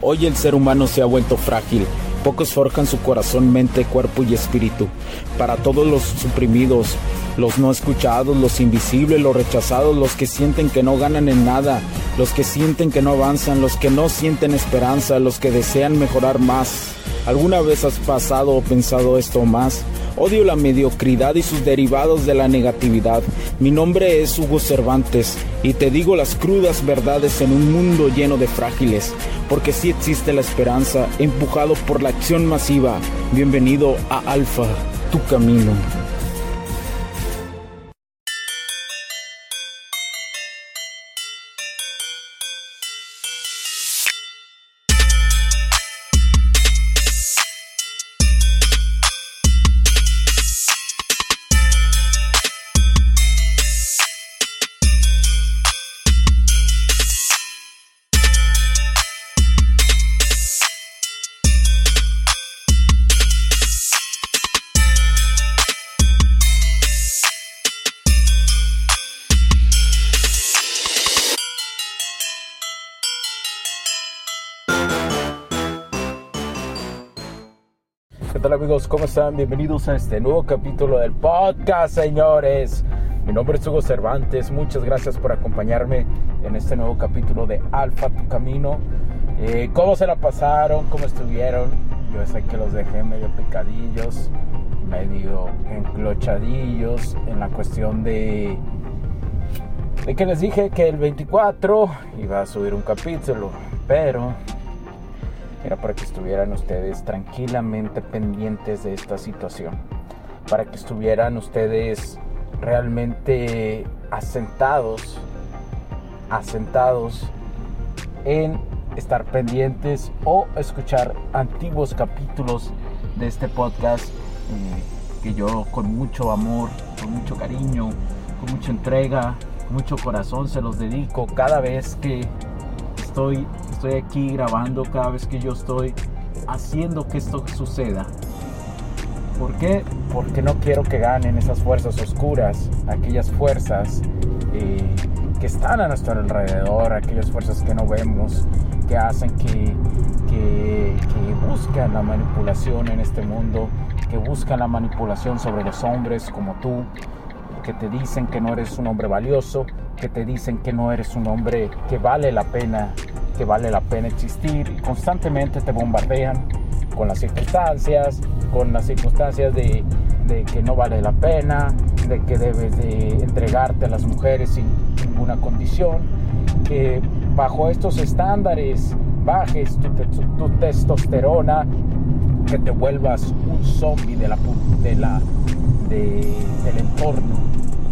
Hoy el ser humano se ha vuelto frágil. Pocos forjan su corazón, mente, cuerpo y espíritu. Para todos los suprimidos, los no escuchados, los invisibles, los rechazados, los que sienten que no ganan en nada, los que sienten que no avanzan, los que no sienten esperanza, los que desean mejorar más. ¿Alguna vez has pasado o pensado esto más? Odio la mediocridad y sus derivados de la negatividad. Mi nombre es Hugo Cervantes y te digo las crudas verdades en un mundo lleno de frágiles, porque sí existe la esperanza, empujado por la acción masiva. Bienvenido a Alfa, tu camino. ¿Qué tal amigos? ¿Cómo están? Bienvenidos a este nuevo capítulo del podcast, señores. Mi nombre es Hugo Cervantes. Muchas gracias por acompañarme en este nuevo capítulo de Alfa Tu Camino. Eh, ¿Cómo se la pasaron? ¿Cómo estuvieron? Yo sé que los dejé medio picadillos, medio enclochadillos en la cuestión de, de que les dije que el 24 iba a subir un capítulo, pero era para que estuvieran ustedes tranquilamente pendientes de esta situación, para que estuvieran ustedes realmente asentados, asentados en estar pendientes o escuchar antiguos capítulos de este podcast eh, que yo con mucho amor, con mucho cariño, con mucha entrega, mucho corazón se los dedico cada vez que estoy, estoy aquí grabando, cada vez que yo estoy haciendo que esto suceda. ¿Por qué? Porque no quiero que ganen esas fuerzas oscuras, aquellas fuerzas eh, que están a nuestro alrededor, aquellas fuerzas que no vemos, que hacen que, que, que buscan la manipulación en este mundo, que buscan la manipulación sobre los hombres como tú, que te dicen que no eres un hombre valioso, que te dicen que no eres un hombre que vale la pena, que vale la pena existir y constantemente te bombardean con las circunstancias, con las circunstancias de, que no vale la pena, de que debes de entregarte a las mujeres sin ninguna condición, bajo estos estándares bajes tu, testosterona, que te vuelvas un zombie de la, de la, de, del entorno,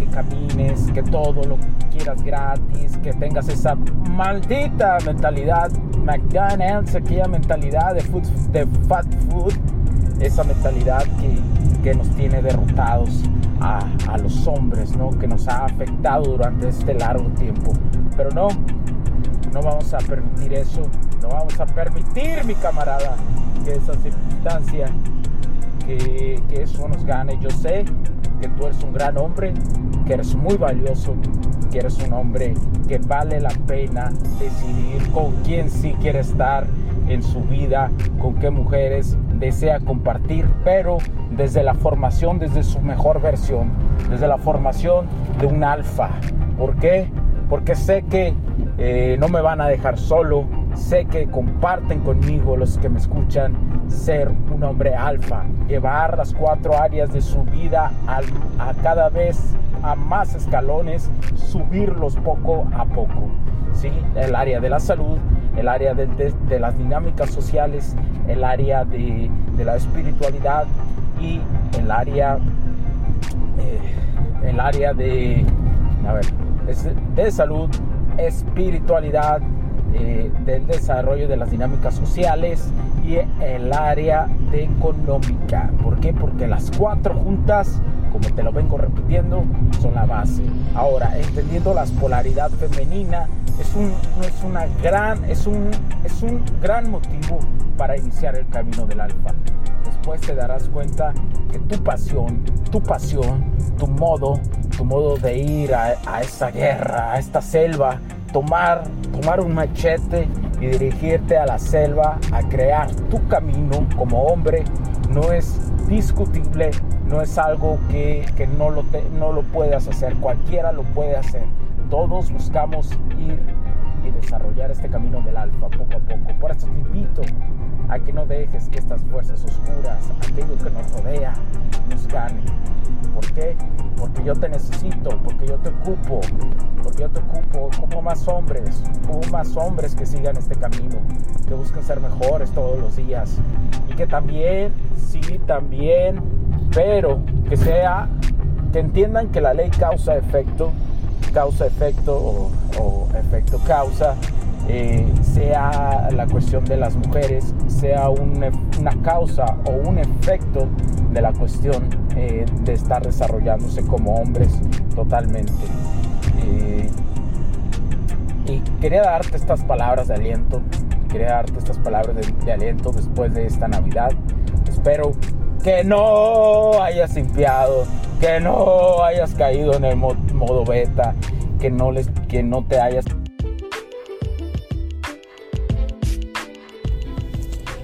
que camines, que todo lo quieras gratis, que tengas esa maldita mentalidad McDonald's, aquella mentalidad de, food, de fat food, esa mentalidad que, que nos tiene derrotados a, a, los hombres, ¿no? que nos ha afectado durante este largo tiempo. Pero no, no vamos a permitir eso, no vamos a permitir, mi camarada, que esa circunstancia, que, que eso nos gane. Yo sé que tú eres un gran hombre, que eres muy valioso, que eres un hombre que vale la pena decidir con quién sí quiere estar en su vida, con qué mujeres desea compartir, pero desde la formación, desde su mejor versión, desde la formación de un alfa. ¿Por qué? Porque sé que eh, no me van a dejar solo, sé que comparten conmigo los que me escuchan ser un hombre alfa, llevar las cuatro áreas de su vida a, cada vez a más escalones, subirlos poco a poco. ¿sí? El área de la salud, el área de, las dinámicas sociales, el área de, de, la espiritualidad y el área, eh, el área de, a ver, de salud, espiritualidad, eh, del desarrollo de las dinámicas sociales y el área de económica. ¿Por qué? Porque las cuatro juntas, como te lo vengo repitiendo, son la base. Ahora, entendiendo la polaridad femenina, es un, es una gran, es un, es un gran motivo para iniciar el camino del alfa. Después te darás cuenta que tu pasión, tu pasión, tu modo, tu modo de ir a, a guerra, a esta selva, tomar, tomar un machete y dirigirte a la selva a crear tu camino como hombre no es discutible, no es algo que, no, lo no lo puedas hacer, cualquiera lo puede hacer. Todos buscamos ir y desarrollar este camino del alfa poco a poco. Te a que no dejes que estas fuerzas oscuras, aquello que nos rodea, nos gane. ¿Por qué? Porque yo te necesito, porque yo te ocupo, porque yo te ocupo como más hombres, como más hombres que sigan este camino, que busquen ser mejores todos los días y que también, sí, también, pero que sea, que entiendan que la ley causa efecto causa-efecto o, efecto-causa, eh, sea la cuestión de las mujeres, sea una causa o un efecto de la cuestión eh, de estar desarrollándose como hombres totalmente. Eh, y quería darte estas palabras de aliento, quería darte estas palabras de, aliento después de esta Navidad. Espero que no hayas limpiado, que no hayas caído en el modo beta, que no, les, que no te hayas...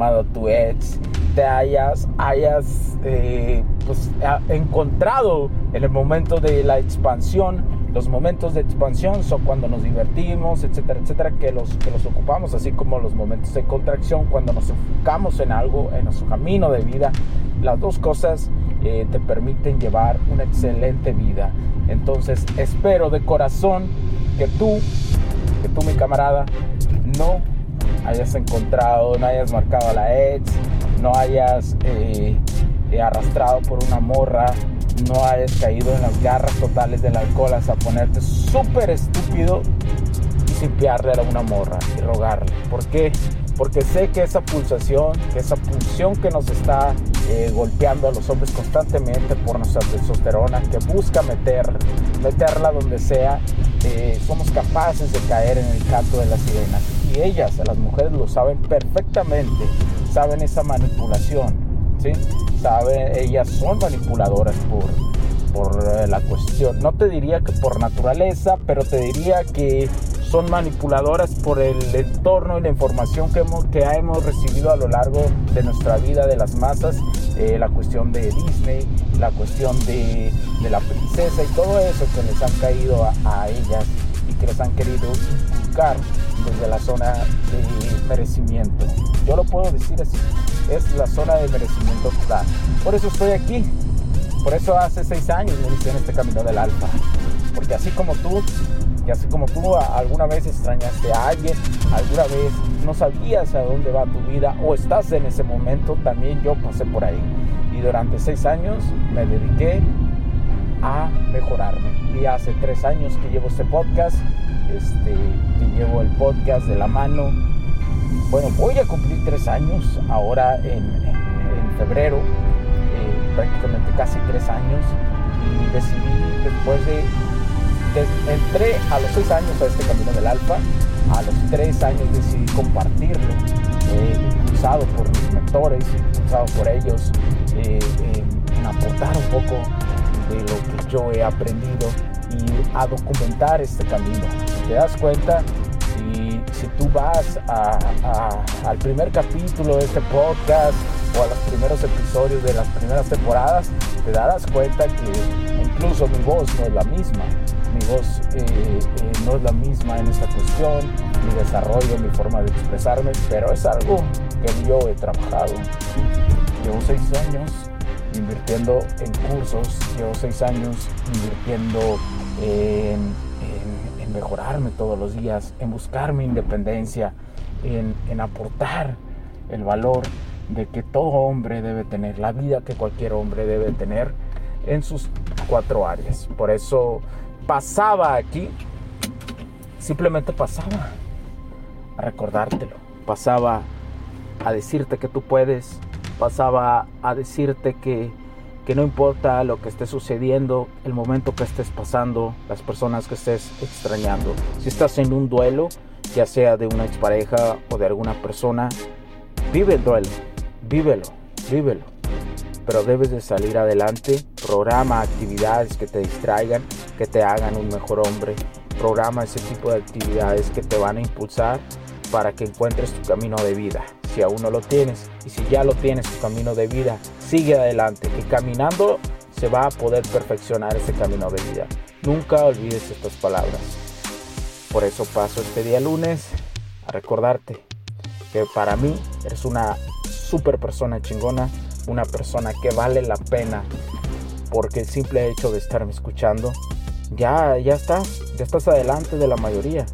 Llamado tu ex, te hayas, hayas eh, pues, encontrado en el momento de la expansión. Los momentos de expansión son cuando nos divertimos, etcétera, etcétera, que los, que los ocupamos, así como los momentos de contracción, cuando nos enfocamos en algo, en nuestro camino de vida. Las dos cosas eh, te permiten llevar una excelente vida. Entonces, espero de corazón que tú, que tú, mi camarada, no hayas encontrado, no hayas marcado a la ex, no hayas eh, eh, arrastrado por una morra, no hayas caído en las garras totales del alcohol hasta ponerte súper estúpido y simpiarle a una morra y rogarle. ¿Por qué? Porque sé que esa pulsación, esa pulsión que nos está eh, golpeando a los hombres constantemente por nuestra testosterona, que busca meter, meterla donde sea, somos capaces de caer en el canto de las sirenas ellas, las mujeres lo saben perfectamente, saben esa manipulación, ¿sí? Saben, ellas son manipuladoras por, por eh, la cuestión, no te diría que por naturaleza, pero te diría que son manipuladoras por el entorno y la información que hemos, que hemos recibido a lo largo de nuestra vida de las masas, eh, la cuestión de Disney, la cuestión de, de, la princesa y todo eso que les han caído a, ellas que les han querido inculcar desde la zona de merecimiento. Yo lo puedo decir así, es la zona de merecimiento total. Por eso estoy aquí, por eso hace seis años me inicié en este camino del alfa. Porque así como tú, y así como tú alguna vez extrañaste a alguien, alguna vez no sabías a dónde va tu vida o estás en ese momento, también yo pasé por ahí. Y durante seis años me dediqué a mejorarme. Y hace tres años que llevo este podcast, este, que llevo el podcast de la mano. Bueno, voy a cumplir tres años ahora en, febrero, eh, prácticamente casi tres años. Y decidí después de, entré a los seis años a este camino del alfa, a los tres años decidí compartirlo, eh, impulsado por mis mentores, impulsado por ellos, eh, en aportar un poco de lo que yo he aprendido y a documentar este camino. ¿Te das cuenta? Si, si tú vas al primer capítulo de este podcast, o a los primeros episodios de las primeras temporadas, te darás cuenta que incluso mi voz no es la misma. Mi voz eh, eh, no es la misma en esta cuestión, mi desarrollo, mi forma de expresarme, pero es algo que yo he trabajado. Llevo seis años invirtiendo en cursos, llevo seis años invirtiendo en, mejorarme todos los días, en buscar mi independencia, en, en aportar el valor de que todo hombre debe tener, la vida que cualquier hombre debe tener en sus cuatro áreas. Por eso pasaba aquí, simplemente pasaba a recordártelo, pasaba a decirte que tú puedes, pasaba a decirte que, que no importa lo que esté sucediendo, el momento que estés pasando, las personas que estés extrañando. Si estás en un duelo, ya sea de una expareja o de alguna persona, vive el duelo, vívelo, vívelo. Pero debes de salir adelante, programa actividades que te distraigan, que te hagan un mejor hombre. Programa ese tipo de actividades que te van a impulsar para que encuentres tu camino de vida. Si aún no lo tienes y si ya lo tienes tu camino de vida, sigue adelante, que caminando se va a poder perfeccionar ese camino de vida. Nunca olvides estas palabras. Por eso paso este día lunes a recordarte que para mí eres una super persona chingona, una persona que vale la pena porque el simple hecho de estarme escuchando, ya, ya estás, ya estás adelante de la mayoría.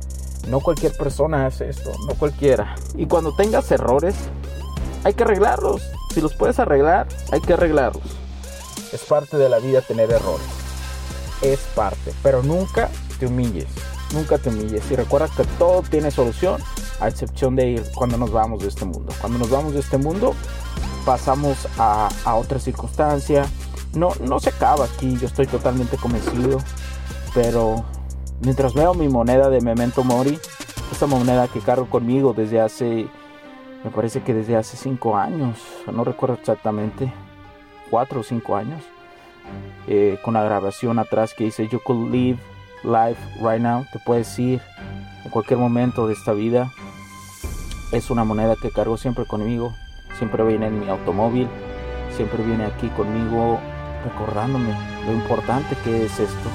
No cualquier persona hace esto, no cualquiera. Y cuando tengas errores, hay que arreglarlos. Si los puedes arreglar, hay que arreglarlos. Es parte de la vida tener errores. Es parte, pero nunca te humilles. Nunca te humilles. Y recuerda que todo tiene solución a excepción de ir cuando nos vamos de este mundo. Cuando nos vamos de este mundo, pasamos a, otra circunstancia. No, no se acaba aquí, yo estoy totalmente convencido, pero mientras veo mi moneda de Memento Mori, esta moneda que cargo conmigo desde hace, me parece que desde hace 5 años, no recuerdo exactamente, 4 o 5 años, eh, con la grabación atrás que dice You could live life right now, te puedes ir en cualquier momento de esta vida. Es una moneda que cargo siempre conmigo, siempre viene en mi automóvil, siempre viene aquí conmigo recordándome lo importante que es esto,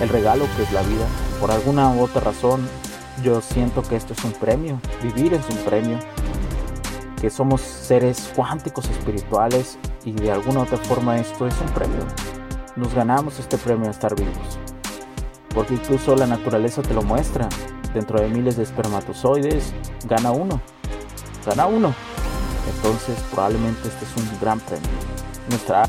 el regalo que es la vida. Por alguna u otra razón yo siento que esto es un premio, vivir es un premio, que somos seres cuánticos espirituales y de alguna otra forma esto es un premio. Nos ganamos este premio a estar vivos, porque incluso la naturaleza te lo muestra dentro de miles de espermatozoides, gana uno. Gana uno. Entonces probablemente este es un gran premio. Nuestra